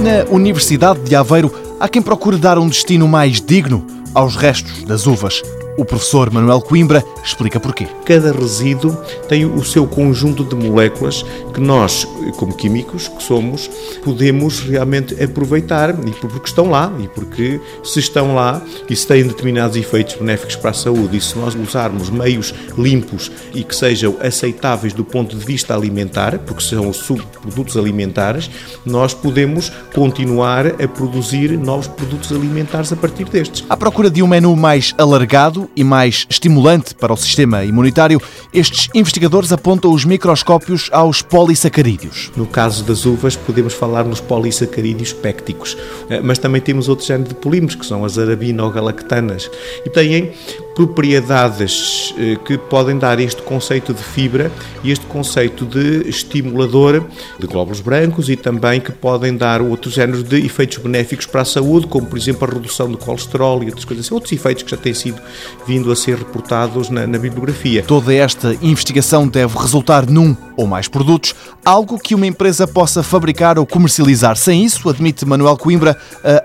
Na Universidade de Aveiro, há quem procure dar um destino mais digno aos restos das uvas. O professor Manuel Coimbra explica porquê. Cada resíduo tem o seu conjunto de moléculas que nós, como químicos que somos, podemos realmente aproveitar e porque estão lá e porque se estão lá e se têm determinados efeitos benéficos para a saúde e se nós usarmos meios limpos e que sejam aceitáveis do ponto de vista alimentar, porque são subprodutos alimentares, nós podemos continuar a produzir novos produtos alimentares a partir destes. À procura de um menu mais alargado e mais estimulante para o sistema imunitário, estes investigadores apontam os microscópios aos polissacarídeos. No caso das uvas, podemos falar nos polissacarídeos pécticos, eh, mas também temos outro género de polímeros, que são as arabinogalactanas, e têm propriedades eh, que podem dar este conceito de fibra e este conceito de estimulador de glóbulos brancos e também que podem dar outros géneros de efeitos benéficos para a saúde, como por exemplo a redução do colesterol e outras coisas assim, outros efeitos que já têm sido vindo a ser reportados na, na bibliografia. Toda esta investigação deve resultar num ou mais produtos, algo que uma empresa possa fabricar ou comercializar. Sem isso, admite Manuel Coimbra,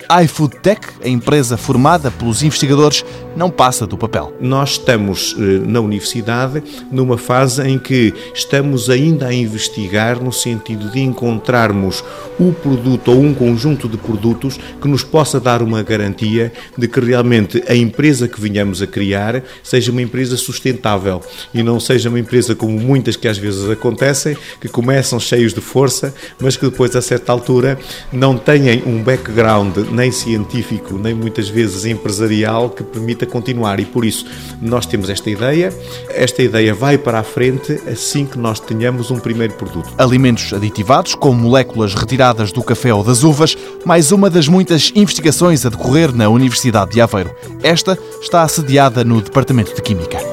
a iFood Tech, a empresa formada pelos investigadores, não passa do papel. Nós estamos eh, na universidade numa fase em que estamos ainda a investigar no sentido de encontrarmos o produto ou um conjunto de produtos que nos possa dar uma garantia de que realmente a empresa que venhamos a criar seja uma empresa sustentável e não seja uma empresa como muitas que às vezes acontecem, que começam cheios de força, mas que depois a certa altura não têm um background nem científico, nem muitas vezes empresarial que permita continuar e por isso nós temos esta ideia, esta ideia vai para a frente assim que nós tenhamos um primeiro produto. Alimentos aditivados com moléculas retiradas do café ou das uvas, mais uma das muitas investigações a decorrer na Universidade de Aveiro. Esta está assediada no Departamento de Química.